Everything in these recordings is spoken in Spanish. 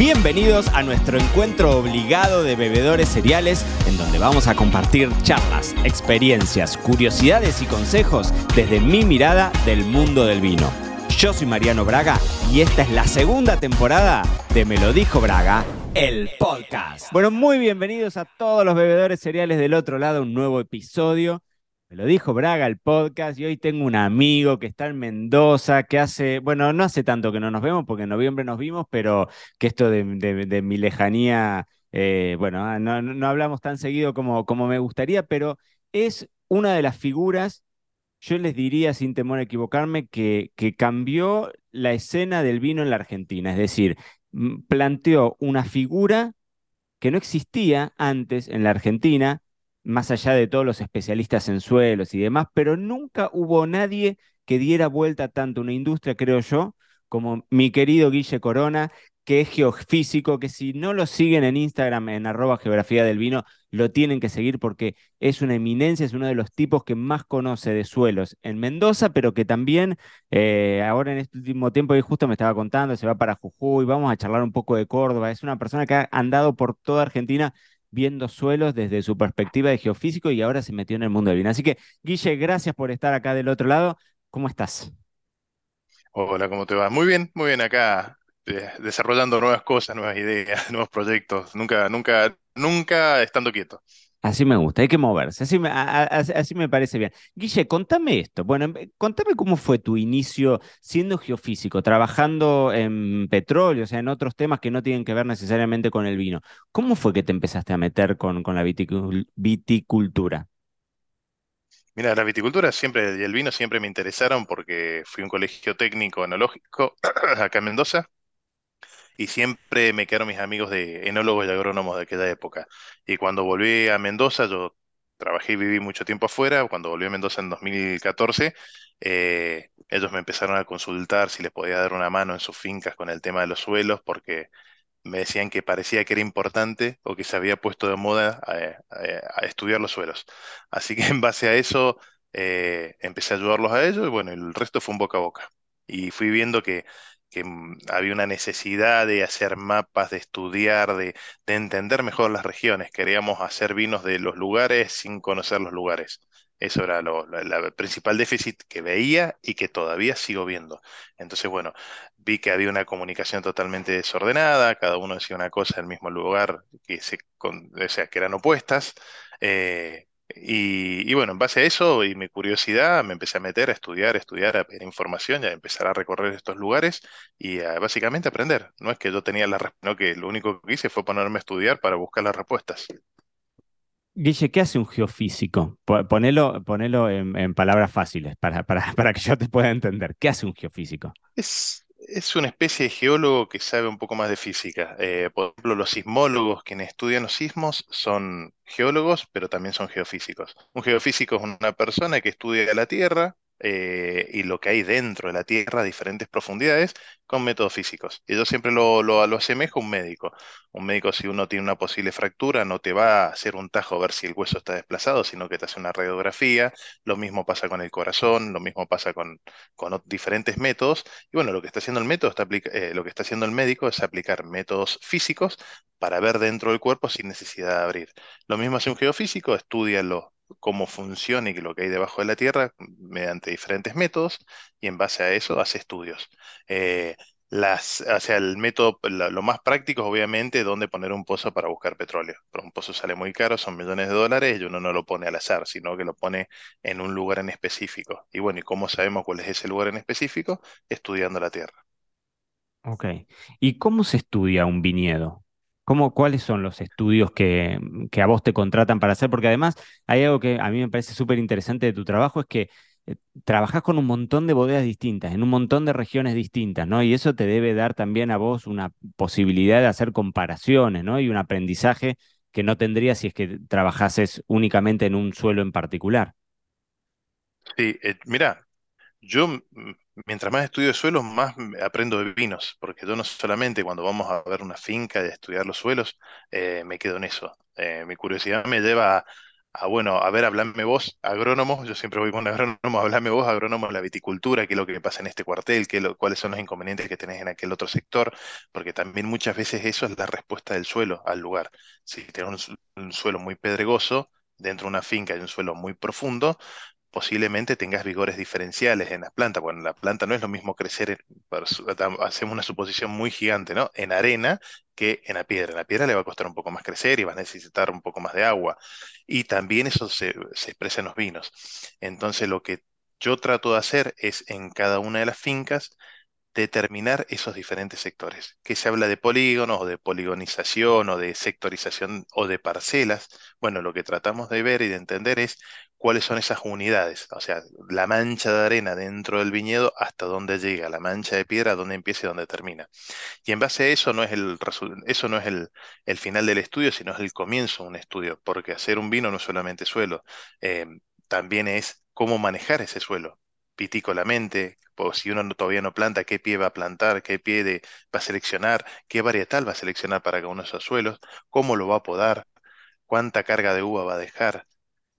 Bienvenidos a nuestro encuentro obligado de bebedores cereales, en donde vamos a compartir charlas, experiencias, curiosidades y consejos desde mi mirada del mundo del vino. Yo soy Mariano Braga y esta es la segunda temporada de Me lo dijo Braga, el podcast. Bueno, muy bienvenidos a todos los bebedores cereales del otro lado, un nuevo episodio. Me lo dijo Braga el podcast y hoy tengo un amigo que está en Mendoza, que hace, bueno, no hace tanto que no nos vemos, porque en noviembre nos vimos, pero que esto de, mi lejanía, eh, bueno, ah, no, hablamos tan seguido como, como me gustaría, pero es una de las figuras, yo les diría sin temor a equivocarme, que, que cambió la escena del vino en la Argentina, es decir, planteó una figura que no existía antes en la Argentina, más allá de todos los especialistas en suelos y demás, pero nunca hubo nadie que diera vuelta tanto una industria, creo yo, como mi querido Guille Corona, que es geofísico, que si no lo siguen en Instagram, en arroba geografía del vino, lo tienen que seguir porque es una eminencia, es uno de los tipos que más conoce de suelos en Mendoza, pero que también eh, ahora en este último tiempo, y justo me estaba contando, se va para Jujuy, vamos a charlar un poco de Córdoba, es una persona que ha andado por toda Argentina viendo suelos desde su perspectiva de geofísico y ahora se metió en el mundo del vino. Así que, Guille, gracias por estar acá del otro lado. ¿Cómo estás? Hola, ¿cómo te va? Muy bien, muy bien acá, eh, desarrollando nuevas cosas, nuevas ideas, nuevos proyectos, nunca, nunca, nunca estando quieto. Así me gusta, hay que moverse, así me, así me parece bien. Guille, contame esto. Bueno, em, contame cómo fue tu inicio siendo geofísico, trabajando en petróleo, o sea, en otros temas que no tienen que ver necesariamente con el vino. ¿Cómo fue que te empezaste a meter con, la viticultura? Mira, la viticultura siempre y el vino siempre me interesaron porque fui a un colegio técnico enológico acá en Mendoza y siempre me quedaron mis amigos de enólogos y agrónomos de aquella época. Y cuando volví a Mendoza, yo trabajé y viví mucho tiempo afuera, cuando volví a Mendoza en 2014, eh, ellos me empezaron a consultar si les podía dar una mano en sus fincas con el tema de los suelos, porque me decían que parecía que era importante o que se había puesto de moda a, estudiar los suelos. Así que en base a eso eh, empecé a ayudarlos a ellos y bueno, el resto fue un boca a boca. Y fui viendo que que mm, había una necesidad de hacer mapas, de estudiar, de, entender mejor las regiones. Queríamos hacer vinos de los lugares sin conocer los lugares. Eso era lo, principal déficit que veía y que todavía sigo viendo. Entonces, bueno, vi que había una comunicación totalmente desordenada, cada uno decía una cosa en el mismo lugar, que, se, o sea, que eran opuestas. Eh, y, bueno, en base a eso y mi curiosidad me empecé a meter a estudiar, a estudiar, a pedir información y a empezar a recorrer estos lugares y a básicamente aprender. No es que yo tenía la respuesta, no que lo único que hice fue ponerme a estudiar para buscar las respuestas. Guille, ¿qué hace un geofísico? Ponelo, ponelo en, palabras fáciles para, para, para que yo te pueda entender. ¿Qué hace un geofísico? Es, es una especie de geólogo que sabe un poco más de física. Eh, por ejemplo, los sismólogos, quienes estudian los sismos, son geólogos, pero también son geofísicos. Un geofísico es una persona que estudia la Tierra, eh, y lo que hay dentro de la Tierra a diferentes profundidades con métodos físicos. Y yo siempre lo, lo, asemejo a un médico. Un médico, si uno tiene una posible fractura, no te va a hacer un tajo a ver si el hueso está desplazado, sino que te hace una radiografía. Lo mismo pasa con el corazón, lo mismo pasa con, con diferentes métodos. Y bueno, lo que está haciendo el método está eh, lo que está haciendo el médico es aplicar métodos físicos para ver dentro del cuerpo sin necesidad de abrir. Lo mismo hace un geofísico, estudia lo, cómo funciona y lo que hay debajo de la Tierra mediante diferentes métodos y en base a eso hace estudios. Eh, las, o sea, el método, lo, más práctico es obviamente dónde poner un pozo para buscar petróleo. Pero un pozo sale muy caro, son millones de dólares y uno no lo pone al azar, sino que lo pone en un lugar en específico. Y bueno, ¿y cómo sabemos cuál es ese lugar en específico? Estudiando la tierra. Ok. ¿Y cómo se estudia un viñedo? ¿Cuáles son los estudios que, a vos te contratan para hacer? Porque además hay algo que a mí me parece súper interesante de tu trabajo, es que eh, trabajás con un montón de bodegas distintas, en un montón de regiones distintas, ¿no? Y eso te debe dar también a vos una posibilidad de hacer comparaciones, ¿no? Y un aprendizaje que no tendrías si es que trabajases únicamente en un suelo en particular. Sí, eh, mira, yo mientras más estudio suelos, más aprendo de vinos, porque yo no solamente cuando vamos a ver una finca y estudiar los suelos, eh, me quedo en eso. Eh, mi curiosidad me lleva a, bueno, a ver, hablame vos, agrónomo, yo siempre voy con agrónomo, hablame vos, agrónomo, la viticultura, qué es lo que pasa en este cuartel, qué lo- cuáles son los inconvenientes que tenés en aquel otro sector, porque también muchas veces eso es la respuesta del suelo al lugar. Si tenés un, su- un suelo muy pedregoso, dentro de una finca hay un suelo muy profundo, posiblemente tengas vigores diferenciales en las plantas. Bueno, en la planta no es lo mismo crecer, hacemos una suposición muy gigante, ¿no? En arena que en la piedra. En la piedra le va a costar un poco más crecer y vas a necesitar un poco más de agua. Y también eso se, se expresa en los vinos. Entonces, lo que yo trato de hacer es en cada una de las fincas determinar esos diferentes sectores. Que se habla de polígonos o de poligonización o de sectorización o de parcelas. Bueno, lo que tratamos de ver y de entender es cuáles son esas unidades, o sea, la mancha de arena dentro del viñedo hasta dónde llega, la mancha de piedra, dónde empieza y dónde termina. Y en base a eso no es el, eso no es el, el final del estudio, sino es el comienzo de un estudio, porque hacer un vino no es solamente suelo, eh, también es cómo manejar ese suelo vitícolamente, o si uno no- todavía no planta, qué pie va a plantar, qué pie va a seleccionar, qué varietal va a seleccionar para cada uno de esos suelos, cómo lo va a podar, cuánta carga de uva va a dejar.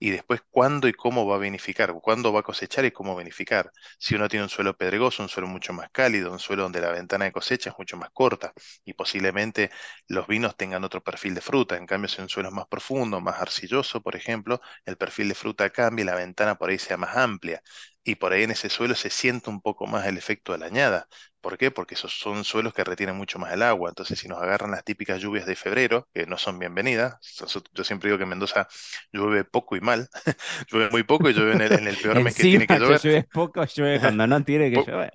Y después, cuándo y cómo va a vinificar, cuándo va a cosechar y cómo vinificar. Si uno tiene un suelo pedregoso, un suelo mucho más cálido, un suelo donde la ventana de cosecha es mucho más corta y posiblemente los vinos tengan otro perfil de fruta. En cambio, si un suelo es más profundo, más arcilloso, por ejemplo, el perfil de fruta cambia y la ventana por ahí sea más amplia. Y por ahí en ese suelo se siente un poco más el efecto de la añada. ¿Por qué? Porque esos son suelos que retienen mucho más el agua. Entonces, si nos agarran las típicas lluvias de febrero, que no son bienvenidas, yo siempre digo que en Mendoza llueve poco y mal, llueve muy poco y llueve en el, en el peor mes que tiene que que llover. llueve poco, llueve cuando no tiene que Po- llover.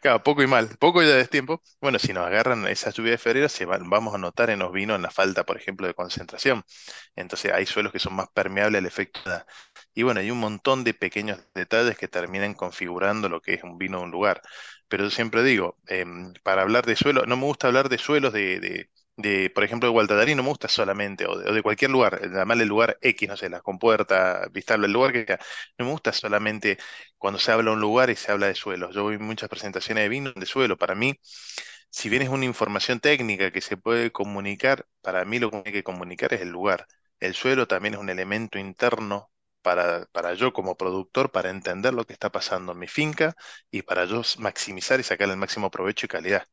Claro, poco y mal, poco ya es tiempo. Bueno, si nos agarran esas lluvias de febrero, se vamos a notar en los vinos en la falta, por ejemplo, de concentración. Entonces hay suelos que son más permeables al efecto. Y bueno, hay un montón de pequeños detalles que terminan configurando lo que es un vino de un lugar. Pero yo siempre digo, em, para hablar de suelo, no me gusta hablar de suelos de, de, por ejemplo, de Gualtadarí, no me gusta solamente, o de, o de cualquier lugar, llamarle el lugar X, no sé, la compuerta, Vistablo, el lugar que sea. No me gusta solamente cuando se habla de un lugar y se habla de suelos. Yo voy muchas presentaciones de vino de suelo. Para mí, si bien es una información técnica que se puede comunicar, para mí lo que hay que comunicar es el lugar. El suelo también es un elemento interno para, para yo como productor, para entender lo que está pasando en mi finca y para yo maximizar y sacar el máximo provecho y calidad.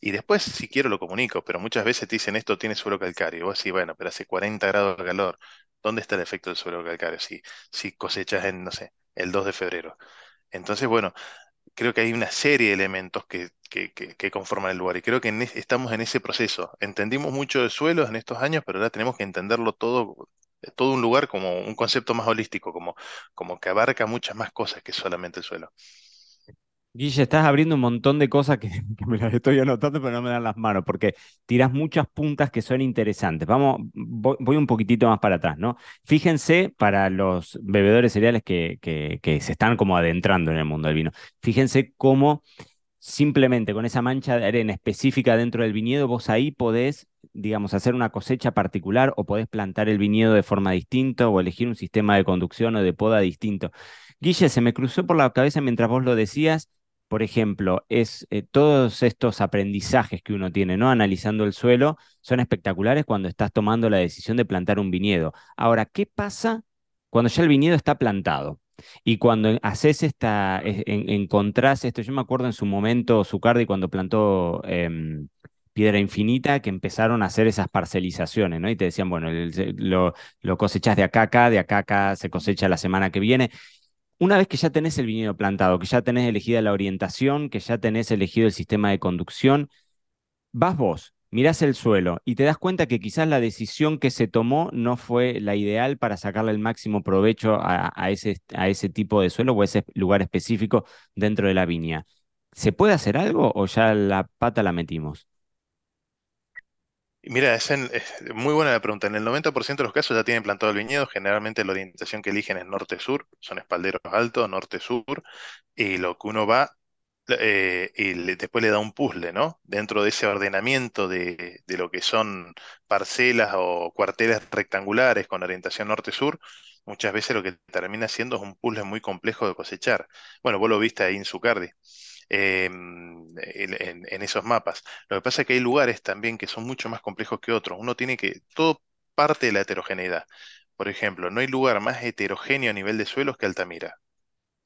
Y después, si quiero, lo comunico, pero muchas veces te dicen esto tiene suelo calcáreo. Y vos decís, bueno, pero hace 40 grados de calor. ¿Dónde está el efecto del suelo calcáreo? Si, si cosechas en, no sé, el 2 de febrero. Entonces, bueno, creo que hay una serie de elementos que, que- que- que conforman el lugar y creo que estamos en ese proceso. Entendimos mucho de suelos en estos años, pero ahora tenemos que entenderlo todo, todo un lugar como un concepto más holístico, como, como que abarca muchas más cosas que solamente el suelo. Guille, estás abriendo un montón de cosas que, me las estoy anotando, pero no me dan las manos, porque tiras muchas puntas que son interesantes. Vamos, voy, un poquitito más para atrás, ¿no? Fíjense para los bebedores cereales que, que se están como adentrando en el mundo del vino. Fíjense cómo simplemente con esa mancha de arena específica dentro del viñedo, vos ahí podés, digamos, hacer una cosecha particular o podés plantar el viñedo de forma distinta o elegir un sistema de conducción o de poda distinto. Guille, se me cruzó por la cabeza mientras vos lo decías, por ejemplo, es eh, todos estos aprendizajes que uno tiene, ¿no? Analizando el suelo, son espectaculares cuando estás tomando la decisión de plantar un viñedo. Ahora, ¿qué pasa cuando ya el viñedo está plantado? Y cuando haces esta, en- encontrás esto, yo me acuerdo en su momento, Zucardi cuando plantó em, Piedra Infinita, que empezaron a hacer esas parcelizaciones, ¿no? Y te decían, bueno, lo, lo cosechás de acá a acá, de acá acá se cosecha la semana que viene. Una vez que ya tenés el viñedo plantado, que ya tenés elegida la orientación, que ya tenés elegido el sistema de conducción, Vas vos, mirás el suelo y te das cuenta que quizás la decisión que se tomó no fue la ideal para sacarle el máximo provecho a, a ese, a ese tipo de suelo o a ese lugar específico dentro de la viña. ¿Se puede hacer algo o ya la pata la metimos? Mira, es, en- es muy buena la pregunta. En el 90% de los casos ya tienen plantado el viñedo. Generalmente la orientación que eligen es norte-sur, son espalderos altos, norte-sur, y lo que uno va eh, y le- después le da un puzzle, ¿no? Dentro de ese ordenamiento de, de lo que son parcelas o cuarteles rectangulares con orientación norte-sur, muchas veces lo que termina siendo es un puzzle muy complejo de cosechar. Bueno, vos lo viste ahí en Zucardi, en, en- en esos mapas. Lo que pasa es que hay lugares también que son mucho más complejos que otros. Uno tiene que, todo parte de la heterogeneidad. Por ejemplo, no hay lugar más heterogéneo a nivel de suelos que Altamira.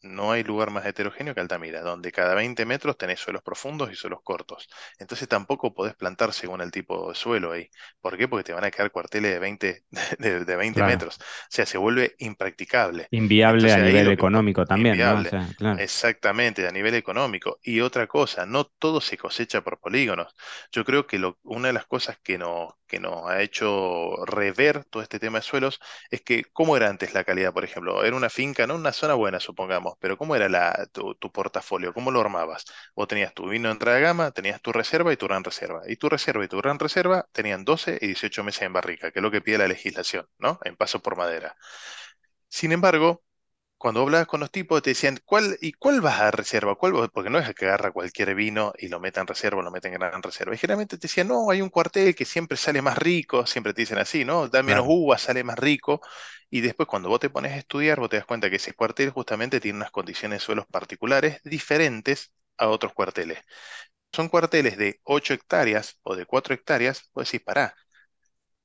No hay lugar más heterogéneo que Altamira, donde cada 20 metros tenés suelos profundos y suelos cortos. Entonces tampoco podés plantar según el tipo de suelo ahí. ¿Por qué? Porque te van a quedar cuarteles de 20, de, de 20 Claro. metros. O sea, se vuelve impracticable. Inviable a Entonces nivel que económico también, ¿no? O inviable. sea, claro, Exactamente, a nivel económico. Y otra cosa, no todo se cosecha por polígonos. Yo creo que lo- una de las cosas que nos, que nos ha hecho rever todo este tema de suelos es que, ¿cómo era antes la calidad, por ejemplo? Era una finca, no una zona buena, supongamos, pero ¿cómo era la, tu, tu portafolio? ¿Cómo lo armabas? Vos tenías tu vino de entrada de gama, tenías tu reserva y tu gran reserva. Y tu reserva y tu gran reserva tenían 12 y 18 meses en barrica, que es lo que pide la legislación, ¿no? En paso por madera. Sin embargo, cuando hablabas con los tipos te decían, ¿cuál, y cuál vas a reserva? ¿Cuál, vos-?" porque no es que agarra cualquier vino y lo meta en reserva o lo meta en gran reserva. Y generalmente te decían, no, hay un cuartel que siempre sale más rico, siempre te dicen así, ¿no? Da menos claro. uvas, sale más rico. Y después cuando vos te pones a estudiar, vos te das cuenta que ese cuartel justamente tiene unas condiciones de suelos particulares diferentes a otros cuarteles. Son cuarteles de 8 hectáreas o de 4 hectáreas, vos decís, pará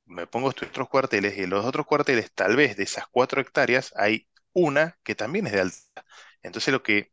me pongo estudiar otros cuarteles y en los otros cuarteles, tal vez de esas cuatro hectáreas, hay una que también es de alta. Entonces lo que,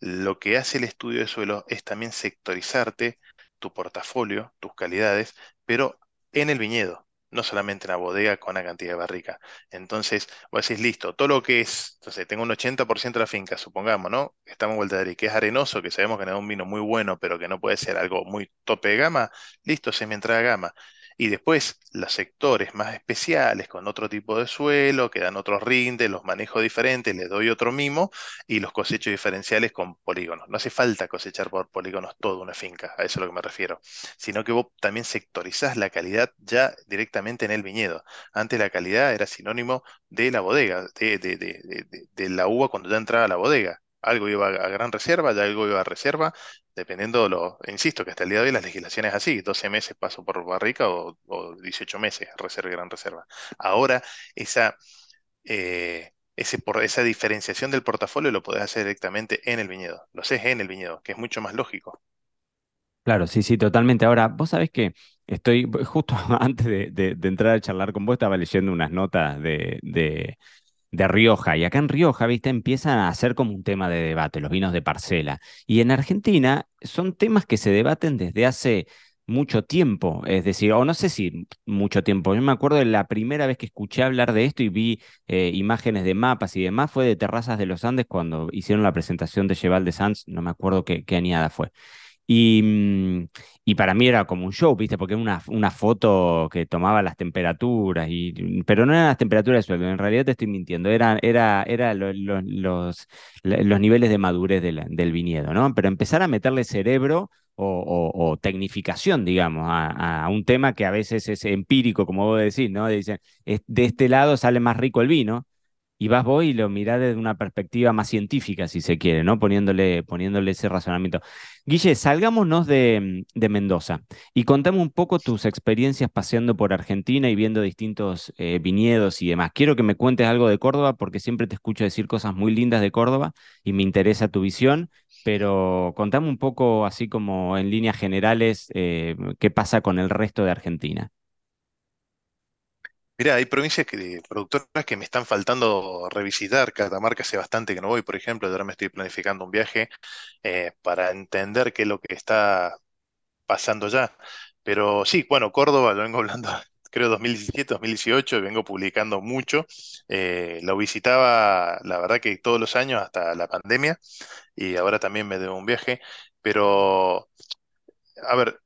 lo que hace el estudio de suelo es también sectorizarte tu portafolio, tus calidades, pero en el viñedo, no solamente en la bodega con la cantidad de barrica. Entonces, vos decís, listo, todo lo que es, entonces tengo un 80% de la finca, supongamos, ¿no? Estamos en Vuelta de que es arenoso, que sabemos que no es un vino muy bueno, pero que no puede ser algo muy tope de gama, listo, es mi entrada gama. Y después los sectores más especiales con otro tipo de suelo, que dan otros rindes, los manejo diferentes, les doy otro mimo y los cosecho diferenciales con polígonos. No hace falta cosechar por polígonos toda una finca, a eso es a lo que me refiero, sino que vos también sectorizás la calidad ya directamente en el viñedo. Antes la calidad era sinónimo de la bodega, de, de- de- de- la uva cuando ya entraba a la bodega. Algo iba a gran reserva, ya algo iba a reserva, dependiendo de lo, insisto, que hasta el día de hoy las legislaciones es así, 12 meses paso por barrica o, o 18 meses, reserva y gran reserva. Ahora, esa, eh, ese, por, esa diferenciación del portafolio lo podés hacer directamente en el viñedo, lo haces en el viñedo, que es mucho más lógico. Claro, sí, sí, totalmente. Ahora, vos sabés que estoy, justo antes de, de- de entrar a charlar con vos, estaba leyendo unas notas de, de, de Rioja, y acá en Rioja, viste, empiezan a ser como un tema de debate, los vinos de parcela. Y en Argentina son temas que se debaten desde hace mucho tiempo, es decir, o no sé si mucho tiempo, yo me acuerdo de la primera vez que escuché hablar de esto y vi eh, imágenes de mapas y demás, fue de Terrazas de los Andes cuando hicieron la presentación de Cheval de Sanz, no me acuerdo qué, qué añada fue. Y, mm, y para mí era como un show, ¿viste? Porque era una, una foto que tomaba las temperaturas, y, mm, pero no eran las temperaturas de suelo, en realidad te estoy mintiendo, eran era, era lo- lo- los, la- los niveles de madurez del, del viñedo, ¿no? Pero empezar a meterle cerebro o, o- o tecnificación, digamos, a, a un tema que a veces es empírico, como vos decís, ¿no? Dicen, "Es- de este lado sale más rico el vino. Y vas vos y lo mirás desde una perspectiva más científica, si se quiere, ¿no? Poniéndole, poniéndole ese razonamiento. Guille, salgámonos de, de Mendoza y contame un poco tus experiencias paseando por Argentina y viendo distintos eh, viñedos y demás. Quiero que me cuentes algo de Córdoba porque siempre te escucho decir cosas muy lindas de Córdoba y me interesa tu visión, pero contame un poco, así como en líneas generales, eh, qué pasa con el resto de Argentina. Mira, hay provincias que, productoras que me están faltando revisitar. Catamarca hace bastante que no voy, por ejemplo, ahora me estoy planificando un viaje eh, para entender qué es lo que está pasando ya. Pero sí, bueno, Córdoba, lo vengo hablando, creo 2017, 2018, y vengo publicando mucho. Eh, lo visitaba, la verdad que todos los años hasta la pandemia, y ahora también me debo un viaje. Pero, a ver,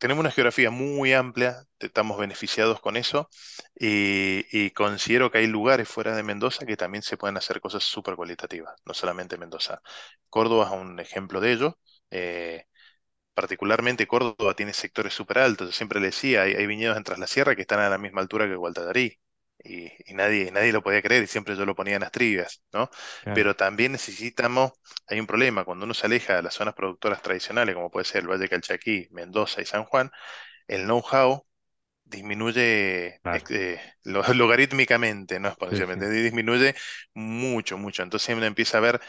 tenemos una geografía muy amplia, estamos beneficiados con eso, y, considero que hay lugares fuera de Mendoza que también se pueden hacer cosas súper cualitativas, no solamente Mendoza. Córdoba es un ejemplo de ello. eh, particularmente Córdoba tiene sectores súper altos. Yo siempre le decía, hay, hay viñedos en Tras la Sierra que están a la misma altura que Gualtadarí. Y, y nadie, nadie lo podía creer y siempre yo lo ponía en las trivias, ¿no? Claro. Pero también necesitamos, hay un problema, cuando uno se aleja de las zonas productoras tradicionales, como puede ser el Valle Calchaquí, Mendoza y San Juan, el know-how disminuye Claro. eh, lo- logarítmicamente, no Sí, sí. exponencialmente, disminuye mucho, mucho. Entonces uno empieza a ver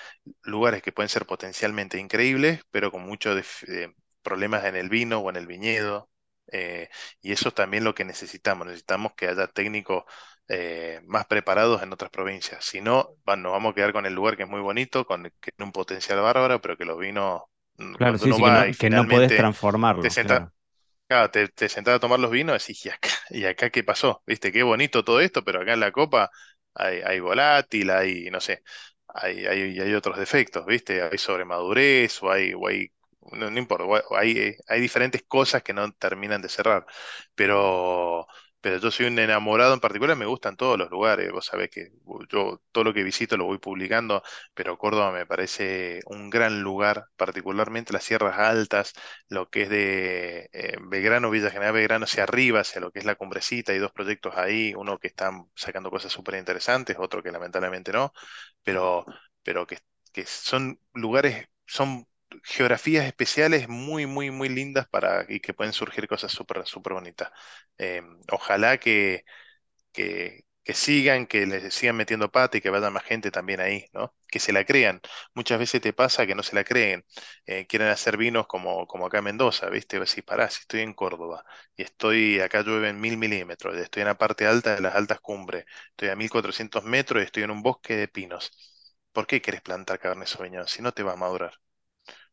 lugares que pueden ser potencialmente increíbles, pero con muchos eh, problemas en el vino o en el viñedo. eh, y eso es también lo que necesitamos. Necesitamos que haya técnicos eh, más preparados en otras provincias. Si no, nos vamos a quedar con el lugar que es muy bonito, con que tiene un potencial bárbaro, pero que los vinos, Claro, sí, sí, que no, y que no podés te senta, claro, claro, te, te sentás a tomar los vinos, decís, ¿y acá, y acá qué pasó? ¿Viste? Qué bonito todo esto, pero acá en la copa hay, hay volátil, hay, no sé, hay, hay, hay otros defectos, ¿viste? Hay sobremadurez o hay, o hay no, no importa, hay, hay diferentes cosas que no terminan de cerrar, pero, pero yo soy un enamorado en particular, me gustan todos los lugares, vos sabés que yo todo lo que visito lo voy publicando, pero Córdoba me parece un gran lugar, particularmente las sierras altas, lo que es de eh, Belgrano, Villa General Belgrano hacia arriba, hacia lo que es la Cumbrecita, hay dos proyectos ahí, uno que están sacando cosas súper interesantes, otro que lamentablemente no, pero, pero que, que son lugares, son geografías especiales muy, muy, muy lindas para, y que pueden surgir cosas súper, súper bonitas. Eh, ojalá que, que, sigan, que les sigan metiendo pata y que vaya más gente también ahí, ¿no? Que se la crean. Muchas veces te pasa que no se la creen. Eh, quieren hacer vinos como, como acá en Mendoza, ¿viste? Decís, pará, si estoy en Córdoba y estoy, acá llueven mil milímetros, estoy en la parte alta de las altas cumbres, estoy a 1400 metros y estoy en un bosque de pinos. ¿Por qué querés plantar Cabernet Sauvignon si no te va a madurar?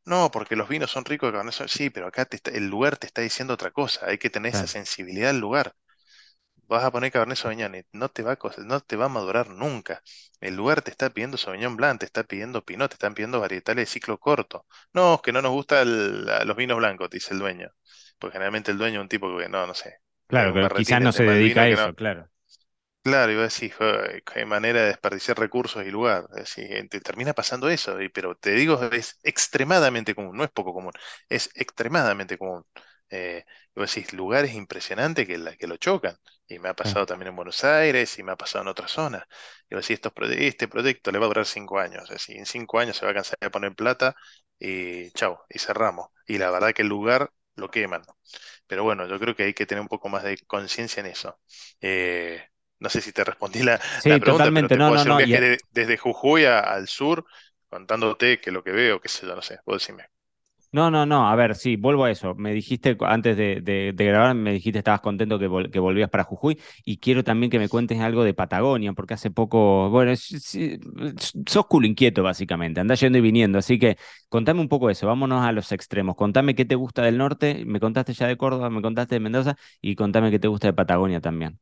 No, porque los vinos son ricos de Cabernet Sauvignon. Sí, pero acá te está- el lugar te está diciendo otra cosa. Hay que tener esa sensibilidad al lugar. Vas a poner Cabernet Sauvignon y no te va a, no te va a madurar nunca. El lugar te está pidiendo Sauvignon Blanc, te está pidiendo Pinot, te están pidiendo varietales de ciclo corto. No, es que no nos gustan los vinos blancos, te dice el dueño. Porque generalmente el dueño es un tipo que, no, no sé, claro, pero quizás no se dedica a no. eso, claro, Claro, y vos decís, "Joder, qué manera de desperdiciar recursos y lugar. Es decir, te termina pasando eso, y- pero te digo, es extremadamente común, no es poco común, es extremadamente común. Eh, y vos decís, lugares impresionantes que, la- que lo chocan. Y me ha pasado también en Buenos Aires y me ha pasado en otras zonas. Y vos decís, estos este proyecto le va a durar cinco años. Es decir, en cinco años se va a cansar de poner plata y chau, y cerramos. Y la verdad que el lugar lo queman. Pero bueno, yo creo que hay que tener un poco más de conciencia en eso. Eh, no sé si te respondí la, la Sí, pregunta, pero totalmente, te no, puedo no, hacer no, viaje de- desde Jujuy a- al sur contándote que lo que veo, qué sé yo, no sé, vos decime. No, no, no, a ver, sí, vuelvo a eso. Me dijiste antes de, de- de grabar, me dijiste que estabas contento que, vol- que volvías para Jujuy y quiero también que me cuentes algo de Patagonia, porque hace poco, bueno, sí, sos culo inquieto básicamente, andás yendo y viniendo, así que contame un poco eso, vámonos a los extremos. Contame qué te gusta del norte, me contaste ya de Córdoba, me contaste de Mendoza y contame qué te gusta de Patagonia también.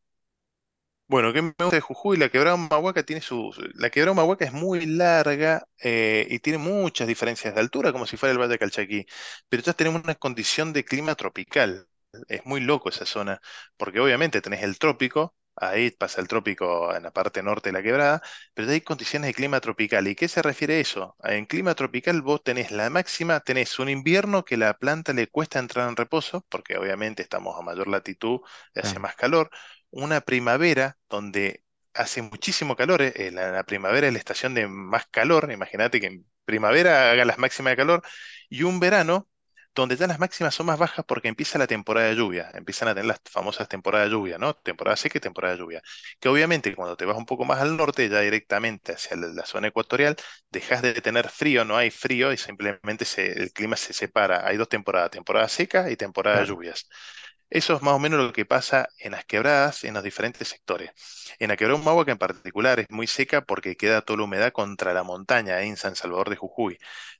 Bueno, ¿qué me gusta de Jujuy? La quebrada Humahuaca tiene su... La quebrada Humahuaca es muy larga eh, y tiene muchas diferencias de altura, como si fuera el Valle de Calchaquí, pero ya tenemos una condición de clima tropical. Es muy loco esa zona, porque obviamente tenés el trópico, ahí pasa el trópico en la parte norte de la quebrada, pero hay condiciones de clima tropical. ¿Y qué se refiere a eso? En clima tropical vos tenés la máxima, tenés un invierno que la planta le cuesta entrar en reposo, porque obviamente estamos a mayor latitud, hace Claro, más calor una primavera donde hace muchísimo calor, eh, La, la primavera es la estación de más calor, imagínate que en primavera haga las máximas de calor, y un verano donde ya las máximas son más bajas porque empieza la temporada de lluvia, empiezan a tener las famosas temporadas de lluvia, ¿no? Temporada seca y temporada de lluvia. Que obviamente cuando te vas un poco más al norte, ya directamente hacia la, la zona ecuatorial, dejas de tener frío, no hay frío y simplemente se- el clima se separa. Hay dos temporadas, temporada seca y temporada de lluvias. Eso es más o menos lo que pasa en las quebradas, en los diferentes sectores. En la quebrada Humahua, que en particular es muy seca porque queda toda la humedad contra la montaña, ahí en San Salvador de Jujuy.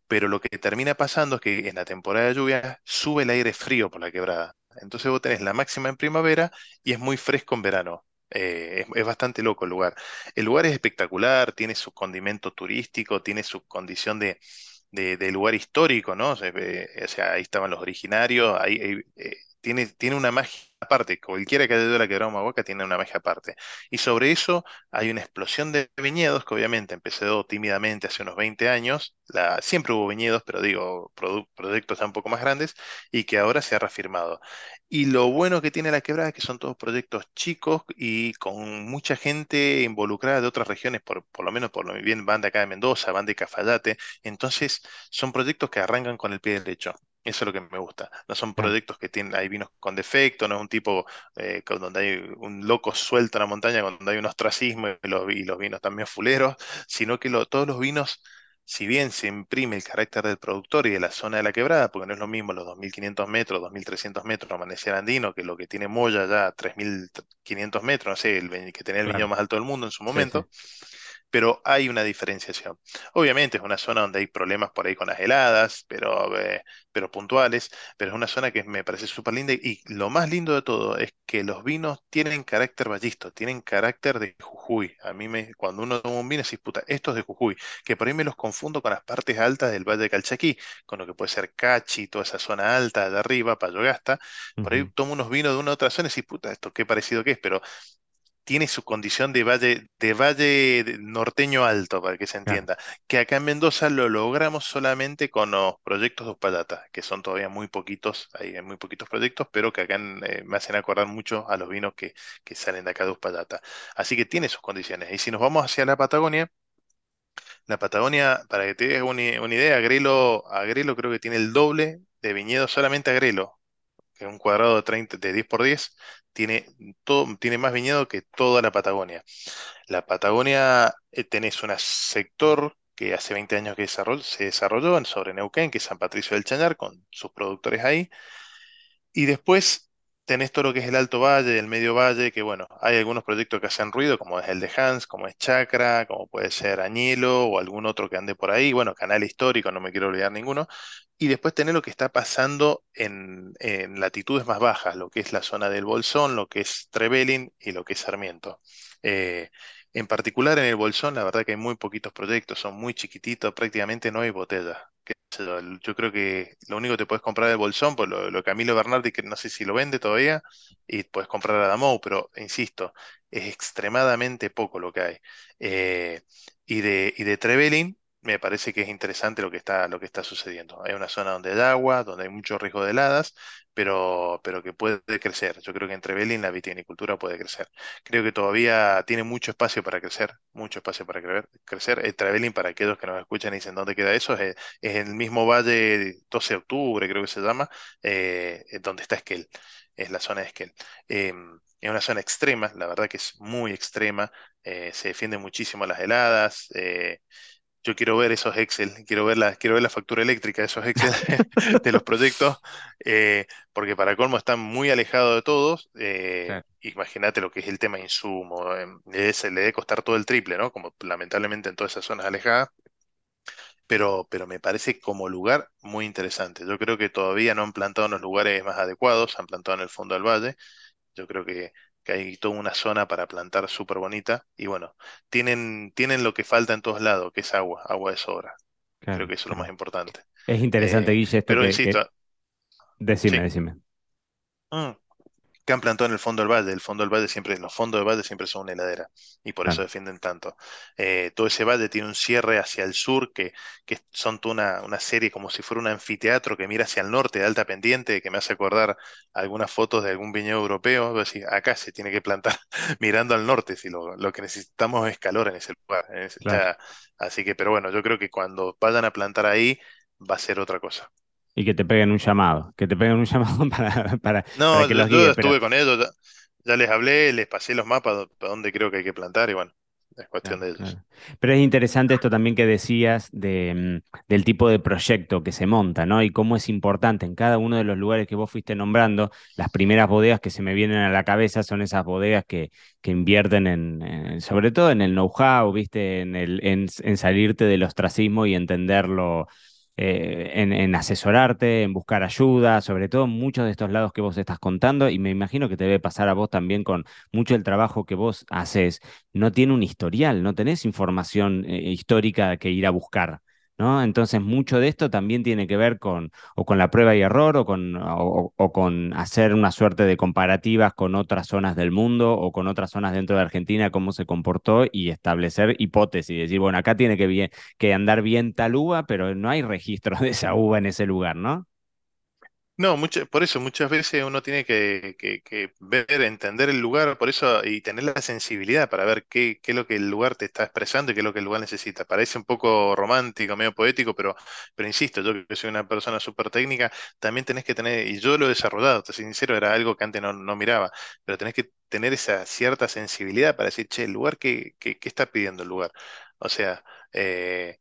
Pero lo que termina pasando es que en la temporada de lluvia sube el aire frío por la quebrada. Entonces vos tenés la máxima en primavera y es muy fresco en verano. Eh, es, bastante loco el lugar. El lugar es espectacular, tiene su condimento turístico, tiene su condición de, de, lugar histórico, ¿no? O sea, eh, ahí estaban los originarios, ahí, ahí, eh, tiene, tiene una magia aparte, cualquiera que haya ido a la Quebrada Humahuaca tiene una magia aparte. Y sobre eso hay una explosión de viñedos que obviamente empezó tímidamente hace unos 20 años, la, siempre hubo viñedos, pero digo, proyectos un poco más grandes, y que ahora se ha reafirmado. Y lo bueno que tiene la Quebrada es que son todos proyectos chicos y con mucha gente involucrada de otras regiones, por, por lo menos por lo bien van de acá de Mendoza, van de Cafayate, entonces son proyectos que arrancan con el pie derecho. Eso es lo que me gusta. No son claro. proyectos que tienen, hay vinos con defecto, no es un tipo eh, donde hay un loco suelto en la montaña, donde hay un ostracismo y los, y los vinos también fuleros, sino que lo- todos los vinos si bien se imprime el carácter del productor y de la zona de la quebrada, porque no es lo mismo los 2.500 metros, 2.300 metros Amanecer Andino, que lo que tiene Moya ya 3.500 metros, no sé, el, que tenía el viñedo más alto del mundo en su momento pero hay una diferenciación. Obviamente es una zona donde hay problemas por ahí con las heladas, pero, eh, pero puntuales, pero es una zona que me parece súper linda y lo más lindo de todo es que los vinos tienen carácter ballisto, tienen carácter de Jujuy. A mí me, cuando uno toma un vino, se puta, esto es de Jujuy, que por ahí me los confundo con las partes altas del Valle de Calchaquí, con lo que puede ser Cachi, toda esa zona alta de arriba, Payogasta. Por ahí tomo unos vinos de una otra zona y sí, puta, esto qué parecido que es, pero tiene su condición de valle, de valle norteño alto, para que se entienda, que acá en Mendoza lo logramos solamente con los proyectos de Uspallata, que son todavía muy poquitos, hay muy poquitos proyectos, pero que acá eh, me hacen acordar mucho a los vinos que, salen de acá de Uspallata. Así que tiene sus condiciones. Y si nos vamos hacia la Patagonia, la Patagonia, para que te des una, idea, Agrelo, Agrelo creo que tiene el doble de viñedos solamente Agrelo, que es un cuadrado de, 30, de 10 por 10, tiene, todo, tiene más viñedo que toda la Patagonia. La Patagonia eh, tenés un sector que hace 20 años que se desarrolló sobre Neuquén, que es San Patricio del Chañar, con sus productores ahí. Y después tenés todo lo que es el Alto Valle, el Medio Valle, que bueno, hay algunos proyectos que hacen ruido, como es el de Hans, como es Chacra, como puede ser Añelo o algún otro que ande por ahí, bueno, Canal Histórico, no me quiero olvidar ninguno. Y después tenés lo que está pasando en, latitudes más bajas, lo que es la zona del Bolsón, lo que es Trevelin y lo que es Sarmiento. Eh, en particular en el Bolsón, la verdad que hay muy poquitos proyectos, son muy chiquititos, prácticamente no hay yo, creo que lo único que te puedes comprar el bolsón, pues lo, lo Camilo Bernardi, que no sé si lo vende todavía, y puedes comprar a Damou, pero insisto, es extremadamente poco lo que hay. Eh, y de, y de Trevelin, me parece que es interesante lo que está, lo que está sucediendo. Hay una zona donde hay agua, donde hay mucho riesgo de heladas, pero, pero que puede crecer. Yo creo que entre Belín la vitivinicultura puede crecer. Creo que todavía tiene mucho espacio para crecer, mucho espacio para crecer. El Trevelin, para aquellos que nos escuchan y dicen dónde queda eso, es, el mismo valle 12 de octubre, creo que se llama, eh, donde está Esquel, es la zona de Esquel. Em, es una zona extrema, la verdad que es muy extrema, eh, se defiende muchísimo las heladas. Eh, yo quiero ver esos Excel, quiero ver la, quiero ver la factura eléctrica de esos Excel de los proyectos, eh, porque para colmo están muy alejados de todos. Eh, imagínate lo que es el tema insumo, eh, le debe costar todo el triple, ¿no? Como lamentablemente en todas esas zonas alejadas. Pero, pero me parece como lugar muy interesante. Yo creo que todavía no han plantado en los lugares más adecuados, han plantado en el fondo del valle. Yo creo que que hay toda una zona para plantar súper bonita. Y bueno, tienen, tienen lo que falta en todos lados, que es agua, agua de sobra. Creo que eso es lo más importante. Es interesante, eh, Guille, esto pero que, insisto, Decime, decime. Mm que han plantado en el fondo del valle. El fondo del valle siempre, los fondos del valle siempre son una heladera y por eso defienden tanto. Eh, todo ese valle tiene un cierre hacia el sur que, que son toda una, serie como si fuera un anfiteatro que mira hacia el norte de alta pendiente que me hace acordar algunas fotos de algún viñedo europeo. Decir, acá se tiene que plantar mirando al norte, si lo, lo, que necesitamos es calor en ese lugar. así que, pero bueno, yo creo que cuando vayan a plantar ahí va a ser otra cosa y que te peguen un llamado, que te peguen un llamado para, para, no, que los yo estuve con ellos, ya, les hablé, les pasé los mapas para dónde creo que hay que plantar y bueno, es cuestión de ellos. Pero es interesante esto también que decías de, mm, del tipo de proyecto que se monta, ¿no? Y cómo es importante en cada uno de los lugares que vos fuiste nombrando, las primeras bodegas que se me vienen a la cabeza son esas bodegas que, que invierten en, sobre todo en el know-how, ¿viste? En, el, en, en salirte del ostracismo y entenderlo eh, en, asesorarte, en buscar ayuda, sobre todo en muchos de estos lados que vos estás contando, y me imagino que te debe pasar a vos también con mucho el trabajo que vos haces, no tiene un historial, no tenés información eh, histórica que ir a buscar. ¿No? Entonces, mucho de esto también tiene que ver con, o con la prueba y error, o con, o, con hacer una suerte de comparativas con otras zonas del mundo o con otras zonas dentro de Argentina, cómo se comportó y establecer hipótesis, decir, bueno, acá tiene que, que andar bien tal uva, pero no hay registro de esa uva en ese lugar, ¿no? No, por eso muchas veces uno tiene que, ver, entender el lugar, por eso, y tener la sensibilidad para ver qué, qué, es lo que el lugar te está expresando y qué es lo que el lugar necesita. Parece un poco romántico, medio poético, pero, pero insisto, yo que soy una persona súper técnica, también tenés que tener, y yo lo he desarrollado, te soy sincero, era algo que antes no, no miraba, pero tenés que tener esa cierta sensibilidad para decir, che, el lugar, ¿qué, qué, qué está pidiendo el lugar? O sea, eh,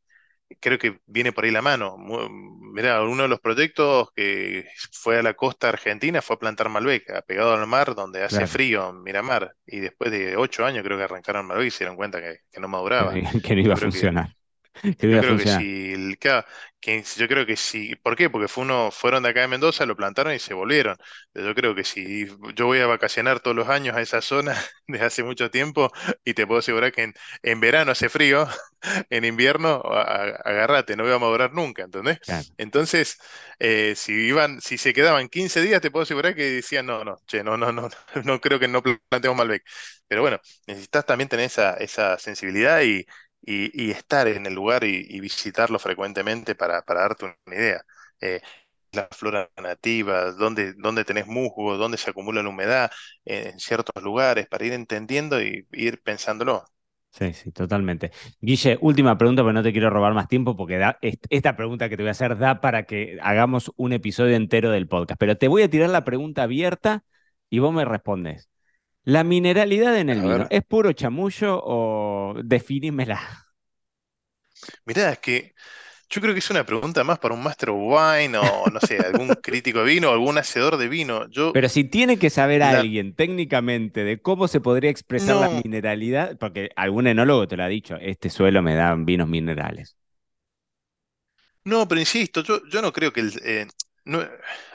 creo que viene por ahí la mano. Mira, uno de los proyectos que fue a la costa argentina fue a plantar Malbec, pegado al mar donde hace frío en Miramar. Y después de ocho años creo que arrancaron Malbec y se dieron cuenta que, no maduraba. Que, no iba a funcionar. yo creo que si, yo creo que si, ¿por qué? Porque fue uno, fueron de acá de Mendoza, lo plantaron y se volvieron. Yo creo que si yo voy a vacacionar todos los años a esa zona desde hace mucho tiempo y te puedo asegurar que en, verano hace frío, en invierno agárrate, no voy a madurar nunca, ¿entendés? Entonces, eh, si iban, si se quedaban 15 días, te puedo asegurar que decían, no, no, che, no, no, no, no creo que no planteemos Malbec. Pero bueno, necesitas también tener esa, esa sensibilidad y y, estar en el lugar y, visitarlo frecuentemente para, darte una idea. Eh, la flora nativa, dónde, dónde tenés musgo, dónde se acumula la humedad en ciertos lugares, para ir entendiendo y ir pensándolo. Sí, sí, totalmente. Guille, última pregunta, pero no te quiero robar más tiempo porque esta pregunta que te voy a hacer da para que hagamos un episodio entero del podcast. Pero te voy a tirar la pregunta abierta y vos me respondes. ¿La mineralidad en el vino es puro chamullo o definímela? Mirá, es que yo creo que es una pregunta más para un master of wine o no sé, algún crítico de vino o algún hacedor de vino. Yo, Pero si tiene que saber alguien técnicamente de cómo se podría expresar la mineralidad, porque algún enólogo te lo ha dicho, este suelo me da vinos minerales. no, pero insisto, yo, yo no creo que el, eh, no,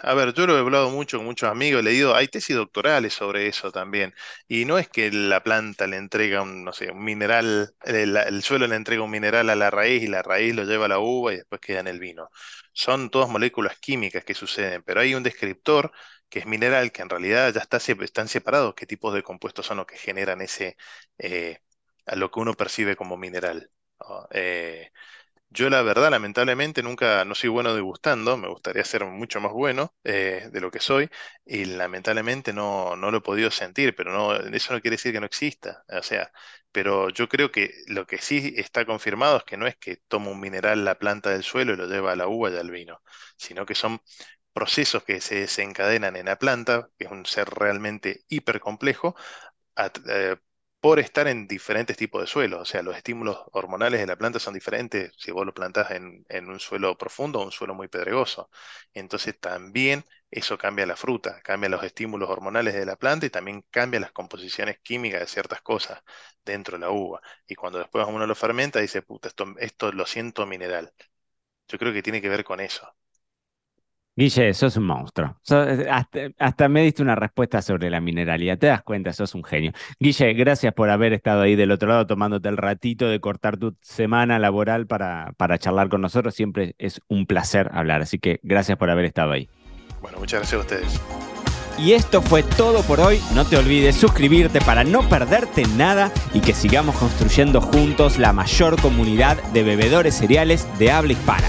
a ver, yo lo he hablado mucho con muchos amigos, he leído, hay tesis doctorales sobre eso también, y no es que la planta le entrega un, no sé, un mineral, el, suelo le entrega un mineral a la raíz y la raíz lo lleva a la uva y después queda en el vino. Son todas moléculas químicas que suceden, pero hay un descriptor que es mineral, que en realidad ya está, están separados qué tipos de compuestos son los que generan ese, eh, a lo que uno percibe como mineral. Eh, yo la verdad, lamentablemente, nunca, no soy bueno degustando, me gustaría ser mucho más bueno eh, de lo que soy, y lamentablemente no, no lo he podido sentir, pero no, eso no quiere decir que no exista, o sea, pero yo creo que lo que sí está confirmado es que no es que toma un mineral la planta del suelo y lo lleva a la uva y al vino, sino que son procesos que se desencadenan en la planta, que es un ser realmente hiper complejo, eh, por estar en diferentes tipos de suelos. O sea, los estímulos hormonales de la planta son diferentes si vos lo plantás en, un suelo profundo o un suelo muy pedregoso. Entonces también eso cambia la fruta, cambia los estímulos hormonales de la planta y también cambia las composiciones químicas de ciertas cosas dentro de la uva. Y cuando después uno lo fermenta, dice, puta, esto, esto lo siento mineral. Yo creo que tiene que ver con eso. Guille, sos un monstruo. hasta, me diste una respuesta sobre la mineralidad. Te das cuenta, sos un genio. Guille, gracias por haber estado ahí del otro lado tomándote el ratito de cortar tu semana laboral para, para charlar con nosotros. Siempre es un placer hablar. Así que gracias por haber estado ahí. Bueno, muchas gracias a ustedes. Y esto fue todo por hoy. No te olvides suscribirte para no perderte nada y que sigamos construyendo juntos la mayor comunidad de bebedores cereales de habla hispana.